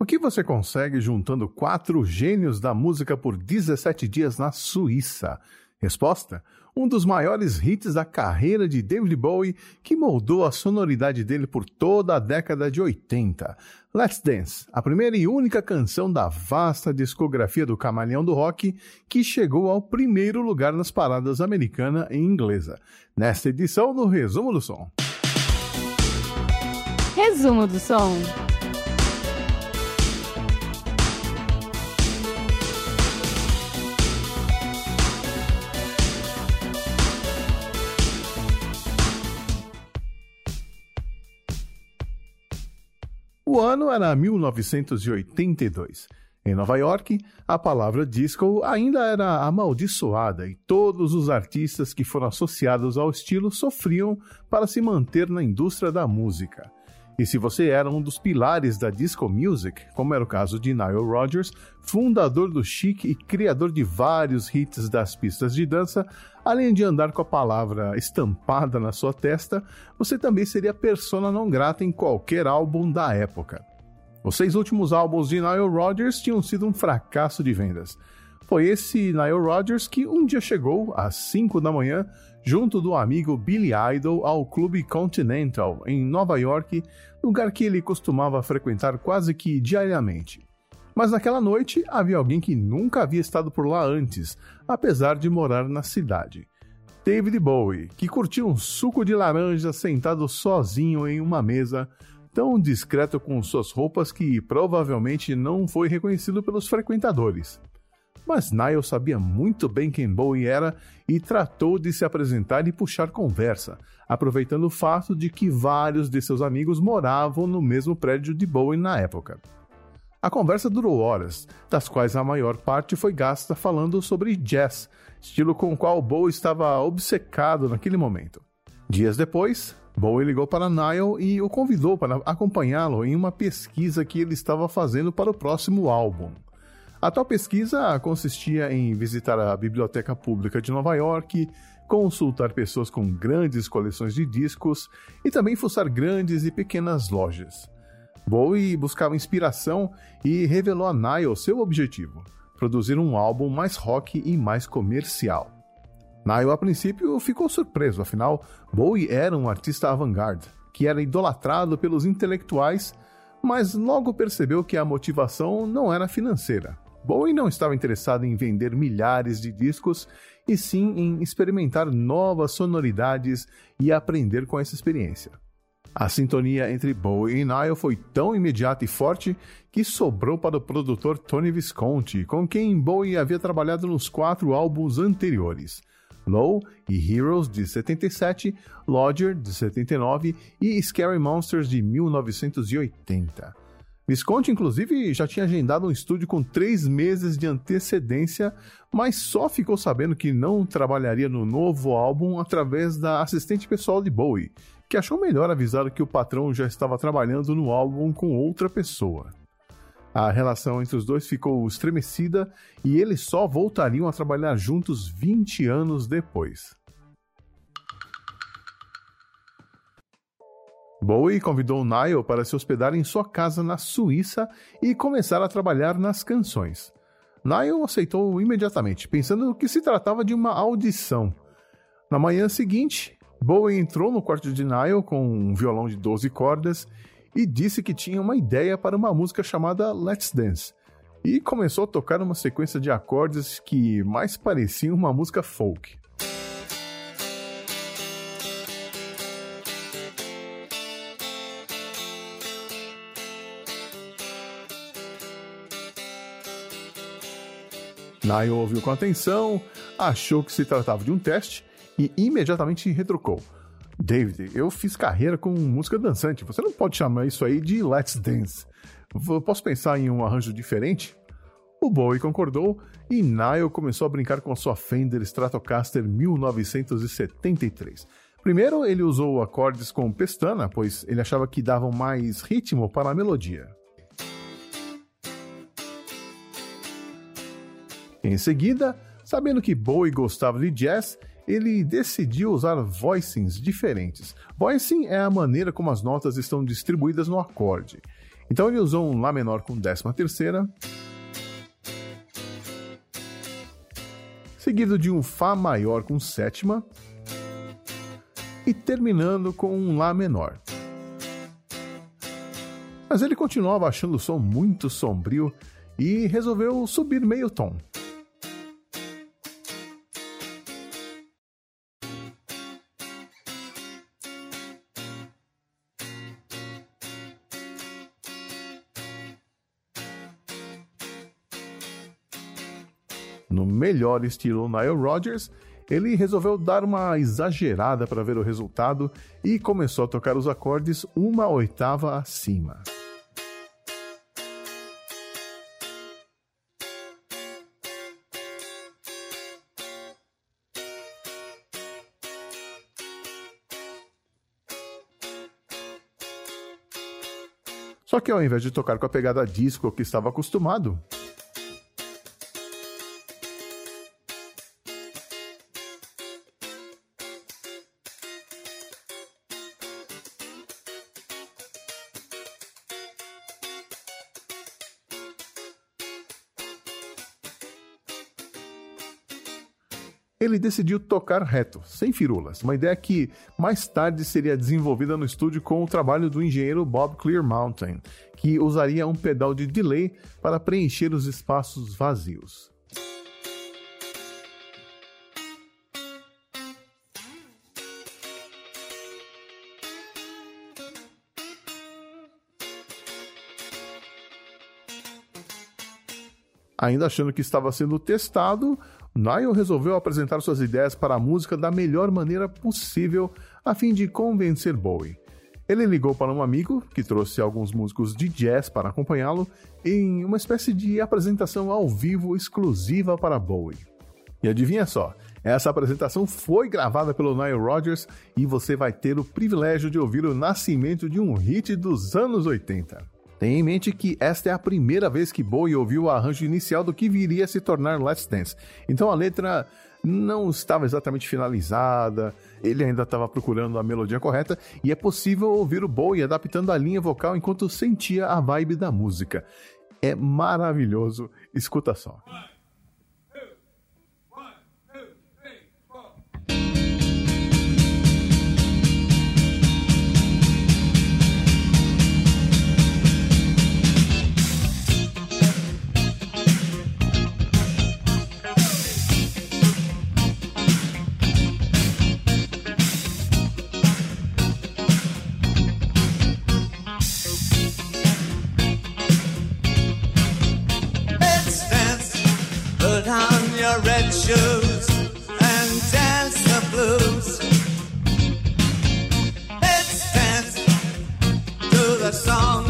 O que você consegue juntando quatro gênios da música por 17 dias na Suíça? Resposta: um dos maiores hits da carreira de David Bowie que moldou a sonoridade dele por toda a década de 80. Let's Dance, a primeira e única canção da vasta discografia do Camaleão do Rock que chegou ao primeiro lugar nas paradas americana e inglesa. Nesta edição do Resumo do Som. Resumo do Som. O ano era 1982. Em Nova York, a palavra disco ainda era amaldiçoada e todos os artistas que foram associados ao estilo sofriam para se manter na indústria da música. E se você era um dos pilares da disco music, como era o caso de Nile Rodgers, fundador do chic e criador de vários hits das pistas de dança, além de andar com a palavra estampada na sua testa, você também seria persona não grata em qualquer álbum da época. Os seis últimos álbuns de Nile Rodgers tinham sido um fracasso de vendas. Foi esse Nile Rodgers que um dia chegou, às 5 da manhã, junto do amigo Billy Idol ao Clube Continental, em Nova York, lugar que ele costumava frequentar quase que diariamente. Mas naquela noite havia alguém que nunca havia estado por lá antes, apesar de morar na cidade. David Bowie, que curtia um suco de laranja sentado sozinho em uma mesa, tão discreto com suas roupas que provavelmente não foi reconhecido pelos frequentadores. Mas Niall sabia muito bem quem Bowie era e tratou de se apresentar e puxar conversa, aproveitando o fato de que vários de seus amigos moravam no mesmo prédio de Bowie na época. A conversa durou horas, das quais a maior parte foi gasta falando sobre jazz, estilo com o qual Bowie estava obcecado naquele momento. Dias depois, Bowie ligou para Niall e o convidou para acompanhá-lo em uma pesquisa que ele estava fazendo para o próximo álbum. A tal pesquisa consistia em visitar a Biblioteca Pública de Nova York, consultar pessoas com grandes coleções de discos e também fuçar grandes e pequenas lojas. Bowie buscava inspiração e revelou a Nile seu objetivo: produzir um álbum mais rock e mais comercial. Nile, a princípio, ficou surpreso, afinal, Bowie era um artista avant-garde, que era idolatrado pelos intelectuais, mas logo percebeu que a motivação não era financeira. Bowie não estava interessado em vender milhares de discos, e sim em experimentar novas sonoridades e aprender com essa experiência. A sintonia entre Bowie e Nile foi tão imediata e forte que sobrou para o produtor Tony Visconti, com quem Bowie havia trabalhado nos quatro álbuns anteriores. Low e Heroes de 77, Lodger de 79 e Scary Monsters de 1980. Visconti, inclusive, já tinha agendado um estúdio com três meses de antecedência, mas só ficou sabendo que não trabalharia no novo álbum através da assistente pessoal de Bowie, que achou melhor avisar que o patrão já estava trabalhando no álbum com outra pessoa. A relação entre os dois ficou estremecida e eles só voltariam a trabalhar juntos 20 anos depois. Bowie convidou Niall para se hospedar em sua casa na Suíça e começar a trabalhar nas canções. Niall aceitou imediatamente, pensando que se tratava de uma audição. Na manhã seguinte, Bowie entrou no quarto de Niall com um violão de 12 cordas e disse que tinha uma ideia para uma música chamada Let's Dance, e começou a tocar uma sequência de acordes que mais parecia uma música folk. Niall ouviu com atenção, achou que se tratava de um teste e imediatamente retrucou. David, eu fiz carreira com música dançante. Você não pode chamar isso aí de Let's Dance. Posso pensar em um arranjo diferente? O Bowie concordou e Niall começou a brincar com a sua Fender Stratocaster 1973. Primeiro, ele usou acordes com pestana, pois ele achava que davam mais ritmo para a melodia. Em seguida, sabendo que Bowie gostava de jazz, ele decidiu usar voicings diferentes. Voicing é a maneira como as notas estão distribuídas no acorde. Então ele usou um Lá menor com décima terceira, seguido de um Fá maior com sétima e terminando com um Lá menor. Mas ele continuava achando o som muito sombrio e resolveu subir meio tom. Melhor estilo Nile Rodgers, ele resolveu dar uma exagerada para ver o resultado e começou a tocar os acordes uma oitava acima. Só que ao invés de tocar com a pegada disco que estava acostumado, ele decidiu tocar reto, sem firulas, uma ideia que mais tarde seria desenvolvida no estúdio com o trabalho do engenheiro Bob Clearmountain, que usaria um pedal de delay para preencher os espaços vazios. Ainda achando que estava sendo testado, Niall resolveu apresentar suas ideias para a música da melhor maneira possível a fim de convencer Bowie. Ele ligou para um amigo, que trouxe alguns músicos de jazz para acompanhá-lo, em uma espécie de apresentação ao vivo exclusiva para Bowie. E adivinha só, essa apresentação foi gravada pelo Nile Rodgers e você vai ter o privilégio de ouvir o nascimento de um hit dos anos 80. Tenha em mente que esta é a primeira vez que Bowie ouviu o arranjo inicial do que viria a se tornar Let's Dance. Então a letra não estava exatamente finalizada, ele ainda estava procurando a melodia correta e é possível ouvir o Bowie adaptando a linha vocal enquanto sentia a vibe da música. É maravilhoso, escuta só. Red shoes and dance the blues. Let's dance to the song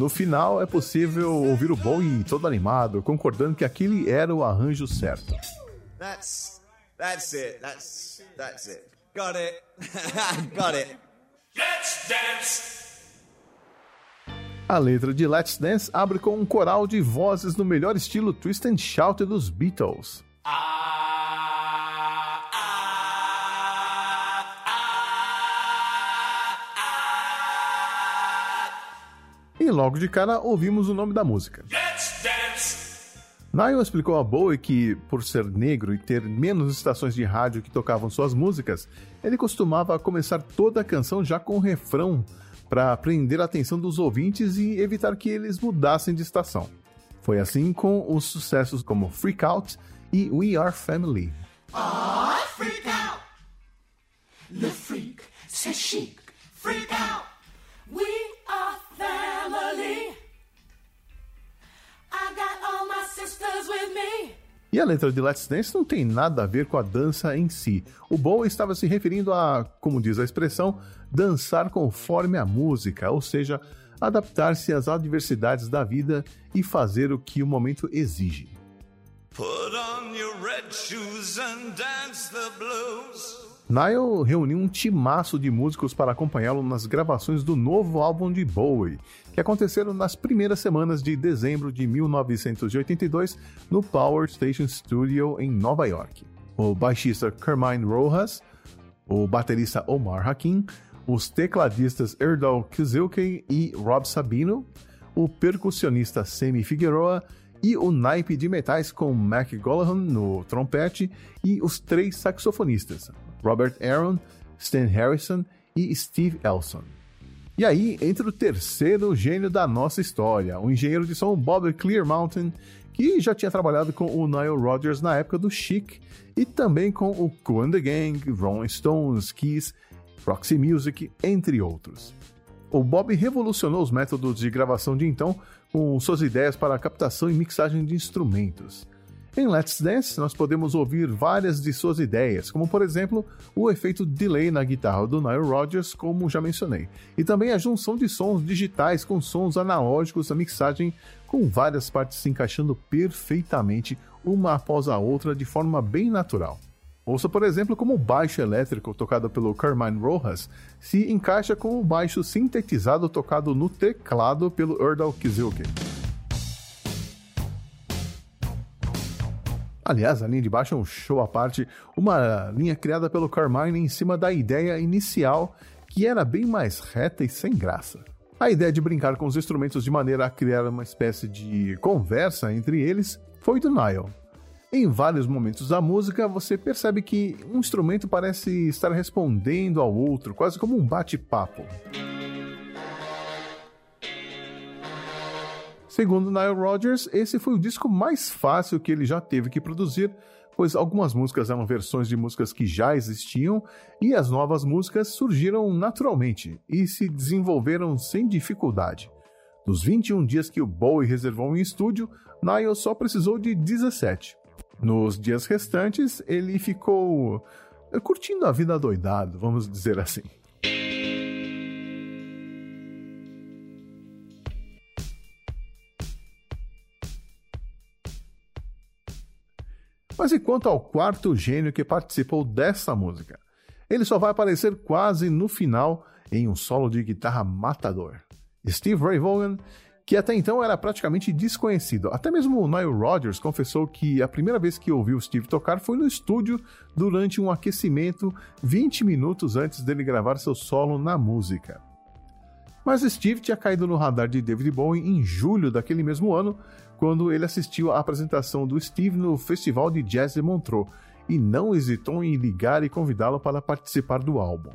no final é possível ouvir o Bowie todo animado, concordando que aquele era o arranjo certo. That's that's it. That's that's it. Got it. Got it. Let's dance. A letra de Let's Dance abre com um coral de vozes no melhor estilo twist and shout dos Beatles. Ah. E logo de cara ouvimos o nome da música. Niall explicou a Bowie que, por ser negro e ter menos estações de rádio que tocavam suas músicas, ele costumava começar toda a canção já com o refrão para prender a atenção dos ouvintes e evitar que eles mudassem de estação. Foi assim com os sucessos como Freak Out e We Are Family. Oh, freak out! The freak says chic, freak out! E a letra de Let's Dance não tem nada a ver com a dança em si. O Bowie estava se referindo a, como diz a expressão, dançar conforme a música, ou seja, adaptar-se às adversidades da vida e fazer o que o momento exige. Put on your red shoes and dance the blues. Nile reuniu um timaço de músicos para acompanhá-lo nas gravações do novo álbum de Bowie, que aconteceram nas primeiras semanas de dezembro de 1982 no Power Station Studio em Nova York. O baixista Carmine Rojas, o baterista Omar Hakim, os tecladistas Erdal Kizilke e Rob Sabino, o percussionista Sammy Figueroa e o naipe de metais com Mac Gollahan no trompete e os três saxofonistas, Robert Aaron, Stan Harrison e Steve Elson. E aí entra o terceiro gênio da nossa história, o engenheiro de som Bob Clearmountain, que já tinha trabalhado com o Nile Rodgers na época do Chic e também com o Cool the Gang, Rolling Stones, Kiss, Roxy Music, entre outros. O Bob revolucionou os métodos de gravação de então com suas ideias para a captação e mixagem de instrumentos. Em Let's Dance, nós podemos ouvir várias de suas ideias, como por exemplo o efeito delay na guitarra do Nile Rodgers, como já mencionei, e também a junção de sons digitais com sons analógicos da mixagem, com várias partes se encaixando perfeitamente uma após a outra de forma bem natural. Ouça, por exemplo, como o baixo elétrico tocado pelo Carmine Rojas se encaixa com o baixo sintetizado tocado no teclado pelo Erdal Kizilke. Aliás, a linha de baixo é um show à parte, uma linha criada pelo Carmine em cima da ideia inicial, que era bem mais reta e sem graça. A ideia de brincar com os instrumentos de maneira a criar uma espécie de conversa entre eles foi do Nile, em vários momentos da música, você percebe que um instrumento parece estar respondendo ao outro, quase como um bate-papo. Segundo Nile Rodgers, esse foi o disco mais fácil que ele já teve que produzir, pois algumas músicas eram versões de músicas que já existiam e as novas músicas surgiram naturalmente e se desenvolveram sem dificuldade. Dos 21 dias que o Bowie reservou em estúdio, Nile só precisou de 17. Nos dias restantes, ele ficou eh, curtindo a vida doidado, vamos dizer assim. Mas e quanto ao quarto gênio que participou dessa música? Ele só vai aparecer quase no final em um solo de guitarra matador. Steve Ray Vaughan que até então era praticamente desconhecido. Até mesmo o Nile Rodgers confessou que a primeira vez que ouviu Steve tocar foi no estúdio durante um aquecimento 20 minutos antes dele gravar seu solo na música. Mas Steve tinha caído no radar de David Bowie em julho daquele mesmo ano, quando ele assistiu à apresentação do Steve no Festival de Jazz de Montreux e não hesitou em ligar e convidá-lo para participar do álbum.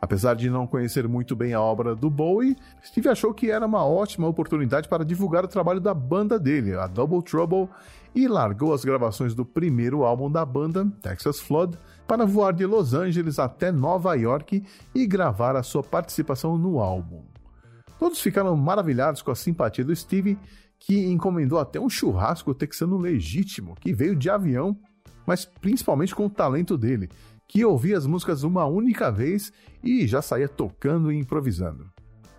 Apesar de não conhecer muito bem a obra do Bowie, Steve achou que era uma ótima oportunidade para divulgar o trabalho da banda dele, a Double Trouble, e largou as gravações do primeiro álbum da banda, Texas Flood, para voar de Los Angeles até Nova York e gravar a sua participação no álbum. Todos ficaram maravilhados com a simpatia do Steve, que encomendou até um churrasco texano legítimo, que veio de avião, mas principalmente com o talento dele, que ouvia as músicas uma única vez e já saía tocando e improvisando.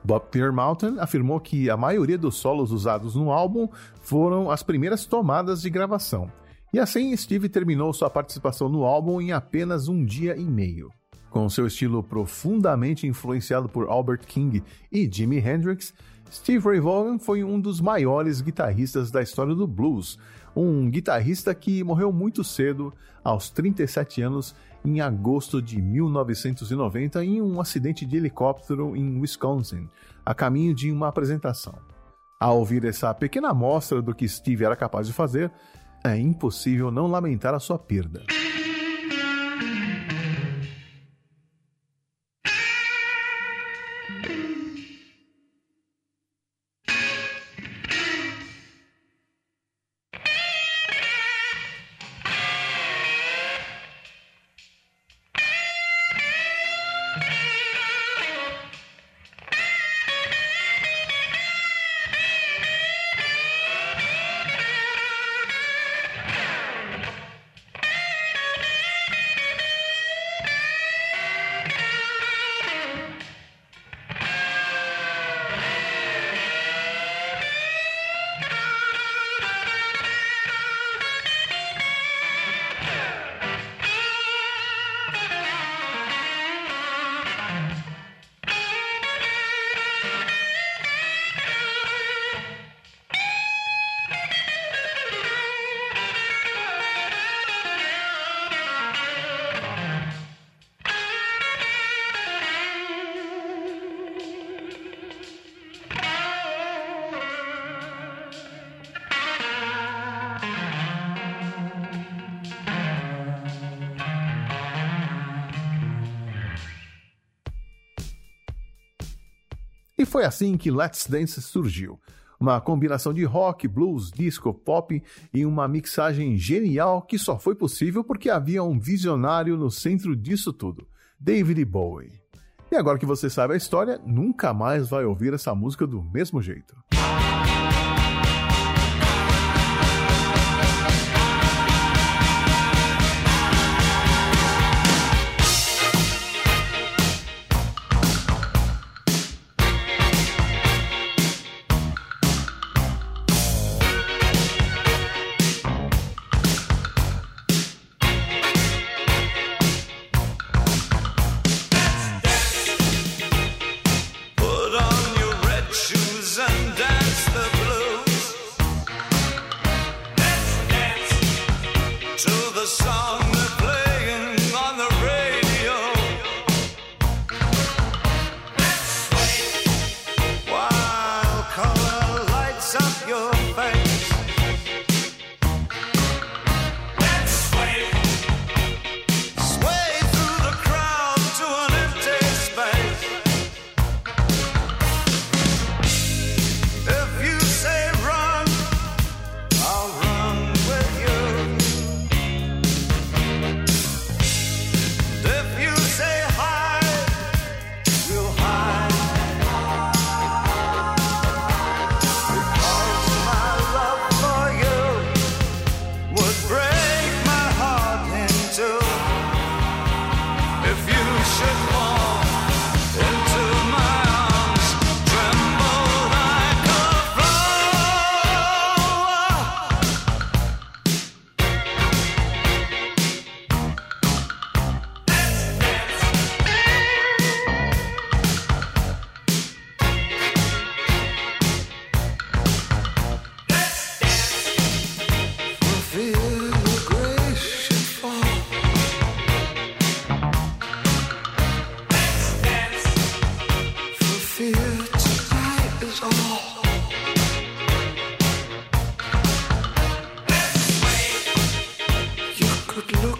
Bob Clearmountain afirmou que a maioria dos solos usados no álbum foram as primeiras tomadas de gravação, e assim Steve terminou sua participação no álbum em apenas um dia e meio. Com seu estilo profundamente influenciado por Albert King e Jimi Hendrix, Steve Ray Vaughan foi um dos maiores guitarristas da história do blues, um guitarrista que morreu muito cedo, aos 37 anos, em agosto de 1990 em um acidente de helicóptero em Wisconsin, a caminho de uma apresentação. Ao ouvir essa pequena amostra do que Steve era capaz de fazer, é impossível não lamentar a sua perda. Foi assim que Let's Dance surgiu. Uma combinação de rock, blues, disco, pop e uma mixagem genial que só foi possível porque havia um visionário no centro disso tudo, David Bowie. E agora que você sabe a história, nunca mais vai ouvir essa música do mesmo jeito. Good look.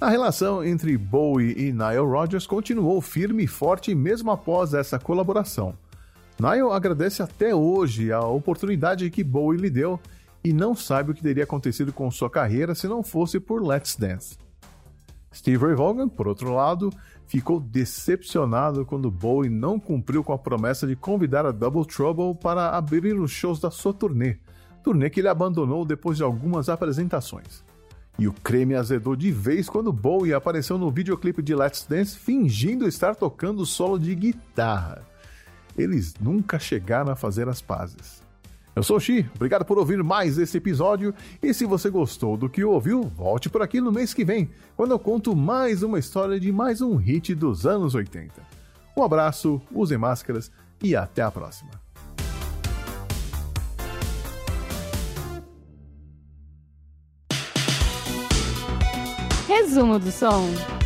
A relação entre Bowie e Nile Rodgers continuou firme e forte mesmo após essa colaboração. Nile agradece até hoje a oportunidade que Bowie lhe deu e não sabe o que teria acontecido com sua carreira se não fosse por Let's Dance. Steve Ray Vaughan, por outro lado, ficou decepcionado quando Bowie não cumpriu com a promessa de convidar a Double Trouble para abrir os shows da sua turnê, turnê que ele abandonou depois de algumas apresentações. E o creme azedou de vez quando Bowie apareceu no videoclipe de Let's Dance fingindo estar tocando solo de guitarra. Eles nunca chegaram a fazer as pazes. Eu sou o Xi, obrigado por ouvir mais esse episódio. E se você gostou do que ouviu, volte por aqui no mês que vem, quando eu conto mais uma história de mais um hit dos anos 80. Um abraço, usem máscaras e até a próxima. Resumo do som.